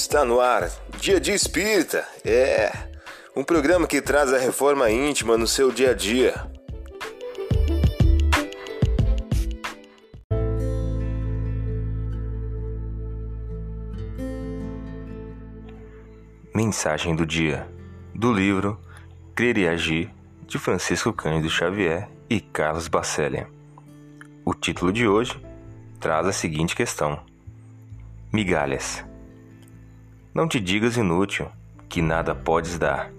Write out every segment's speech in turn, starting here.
Está no ar, Dia de Espírita. É um programa que traz a reforma íntima no seu dia a dia. Mensagem do dia do livro Crer e Agir de Francisco Cândido Xavier e Carlos Bacelli. O título de hoje traz a seguinte questão: Migalhas. Não te digas inútil, que nada podes dar.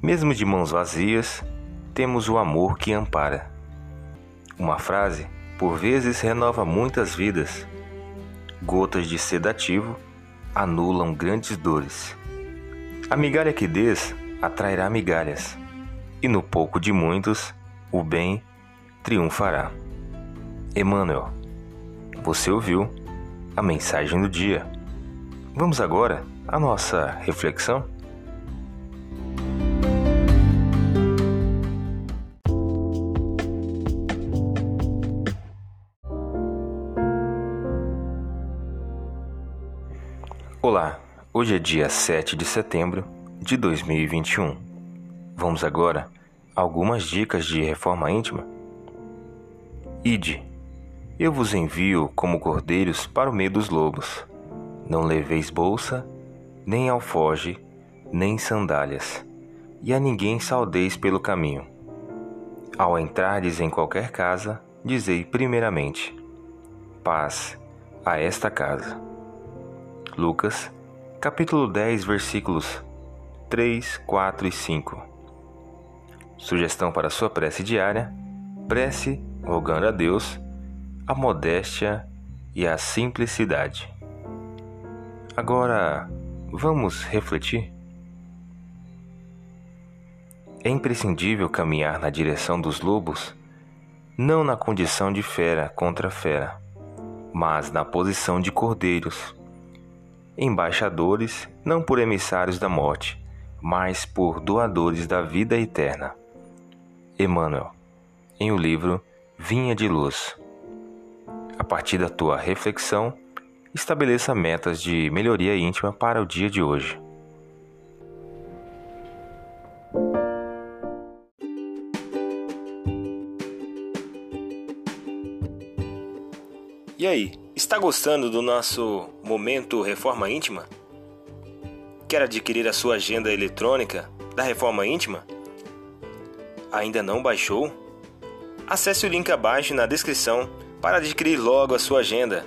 Mesmo de mãos vazias, temos o amor que ampara. Uma frase, por vezes, renova muitas vidas. Gotas de sedativo anulam grandes dores. A migalha que des atrairá migalhas, e no pouco de muitos, o bem triunfará. Emmanuel, você ouviu a mensagem do dia. Vamos agora à nossa reflexão? Olá, hoje é dia 7 de setembro de 2021. Vamos agora a algumas dicas de reforma íntima? Ide, eu vos envio como cordeiros para o meio dos lobos. Não leveis bolsa, nem alfoge, nem sandálias, e a ninguém saudeis pelo caminho. Ao entrardes em qualquer casa, dizei primeiramente: Paz a esta casa. Lucas, capítulo 10, versículos 3, 4 e 5. Sugestão para sua prece diária: prece rogando a Deus a modéstia e a simplicidade. Agora, vamos refletir? É imprescindível caminhar na direção dos lobos, não na condição de fera contra fera, mas na posição de cordeiros, embaixadores não por emissários da morte, mas por doadores da vida eterna. Emmanuel, em o livro Vinha de Luz. A partir da tua reflexão, estabeleça metas de melhoria íntima para o dia de hoje. E aí, está gostando do nosso momento Reforma Íntima? Quer adquirir a sua agenda eletrônica da Reforma Íntima? Ainda não baixou? Acesse o link abaixo na descrição para adquirir logo a sua agenda